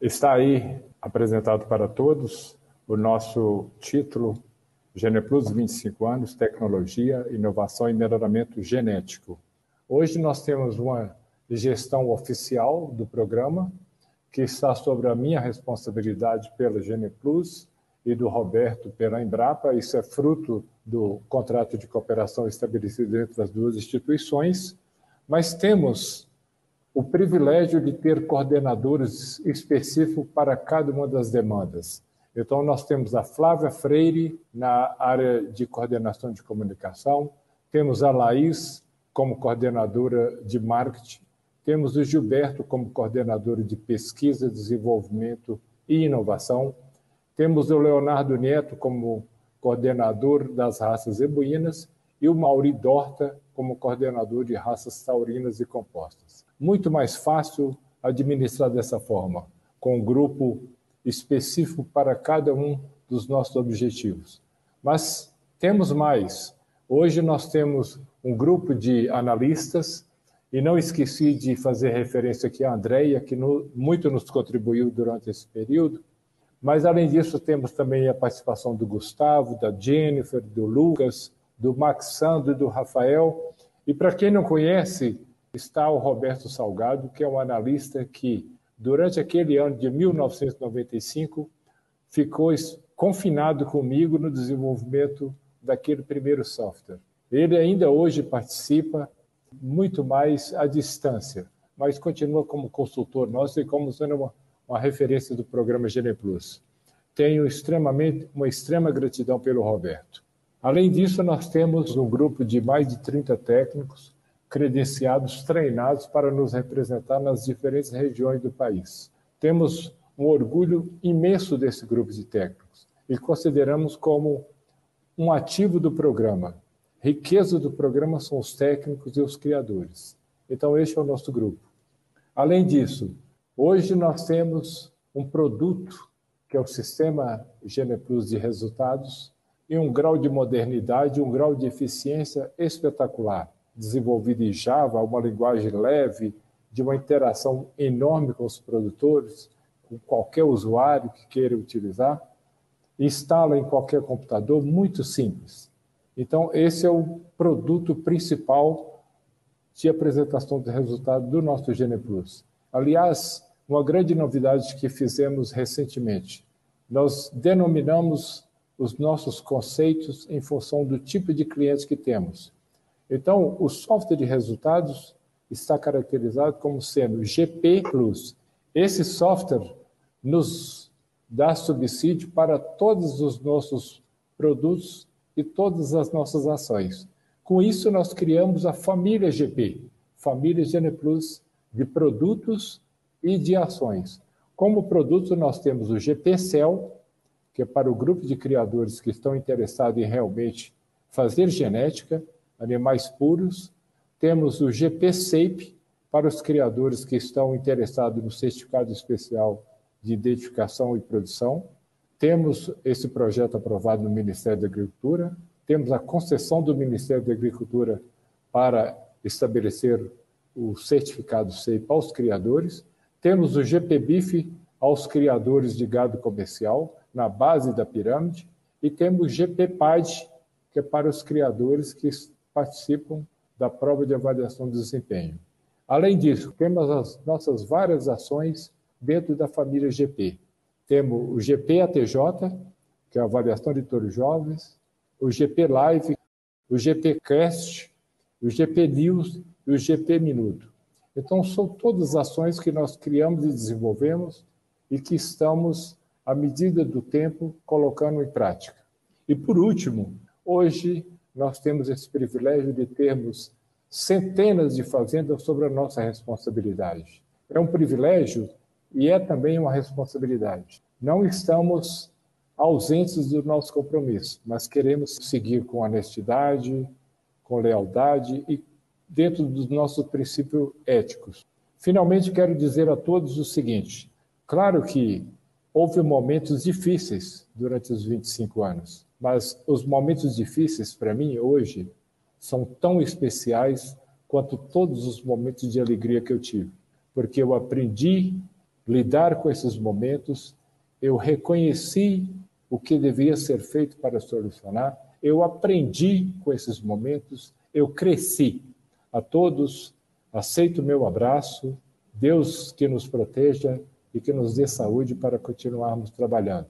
Está aí apresentado para todos o nosso título Geneplus 25 anos, tecnologia, inovação e melhoramento genético. Hoje nós temos uma gestão oficial do programa, que está sobre a minha responsabilidade pela Geneplus e do Roberto pela Embrapa. Isso é fruto do contrato de cooperação estabelecido entre as duas instituições, mas temos o privilégio de ter coordenadores específicos para cada uma das demandas. Então, nós temos a Flávia Freire na área de coordenação de comunicação, temos a Laís como coordenadora de marketing, temos o Gilberto como coordenador de pesquisa, desenvolvimento e inovação, temos o Leonardo Neto como coordenador das raças zebuínas e o Mauri Dorta como coordenador de raças taurinas e compostas. Muito mais fácil administrar dessa forma, com um grupo específico para cada um dos nossos objetivos. Mas temos mais. Hoje nós temos um grupo de analistas e não esqueci de fazer referência aqui à Andrea, que no, muito nos contribuiu durante esse período. Mas, além disso, temos também a participação do Gustavo, da Jennifer, do Lucas, do Max Sandro e do Rafael. E, para quem não conhece, está o Roberto Salgado, que é um analista que durante aquele ano de 1995, ficou confinado comigo no desenvolvimento daquele primeiro software. Ele ainda hoje participa muito mais à distância, mas continua como consultor nosso e como sendo uma, uma referência do programa Gene Plus. Tenho extremamente uma extrema gratidão pelo Roberto. Além disso, nós temos um grupo de mais de 30 técnicos credenciados, treinados para nos representar nas diferentes regiões do país. Temos um orgulho imenso desse grupo de técnicos e consideramos como um ativo do programa. Riqueza do programa são os técnicos e os criadores. Então, este é o nosso grupo. Além disso, hoje nós temos um produto que é o sistema GenePlus de resultados e um grau de modernidade, um grau de eficiência espetacular desenvolvido em Java, uma linguagem leve, de uma interação enorme com os produtores, com qualquer usuário que queira utilizar, instala em qualquer computador, muito simples. Então, esse é o produto principal de apresentação de resultado do nosso Gene Plus. Aliás, uma grande novidade que fizemos recentemente, nós denominamos os nossos conceitos em função do tipo de clientes que temos. Então, o software de resultados está caracterizado como sendo GP Plus. Esse software nos dá subsídio para todos os nossos produtos e todas as nossas ações. Com isso, nós criamos a família GP, família Gene Plus de produtos e de ações. Como produto, nós temos o GP Cell, que é para o grupo de criadores que estão interessados em realmente fazer genética, animais puros. Temos o GP SAPE para os criadores que estão interessados no certificado especial de identificação e produção. Temos esse projeto aprovado no Ministério da Agricultura. Temos a concessão do Ministério da Agricultura para estabelecer o certificado SAPE aos criadores. Temos o GPBIF aos criadores de gado comercial, na base da pirâmide. E temos GPPAD, que é para os criadores que participam da prova de avaliação de desempenho. Além disso, temos as nossas várias ações dentro da família GP. Temos o GP ATJ, que é a avaliação de touros jovens, o GP Live, o GP Cast, o GP News e o GP Minuto. Então, são todas ações que nós criamos e desenvolvemos e que estamos, à medida do tempo, colocando em prática. E, por último, hoje nós temos esse privilégio de termos centenas de fazendas sobre a nossa responsabilidade. É um privilégio e é também uma responsabilidade. Não estamos ausentes do nosso compromisso, mas queremos seguir com honestidade, com lealdade e dentro dos nossos princípios éticos. Finalmente, quero dizer a todos o seguinte: claro que houve momentos difíceis durante os 25 anos. Mas os momentos difíceis para mim hoje são tão especiais quanto todos os momentos de alegria que eu tive, porque eu aprendi lidar com esses momentos, eu reconheci o que devia ser feito para solucionar, eu aprendi com esses momentos, eu cresci. A todos, aceito o meu abraço, Deus que nos proteja e que nos dê saúde para continuarmos trabalhando.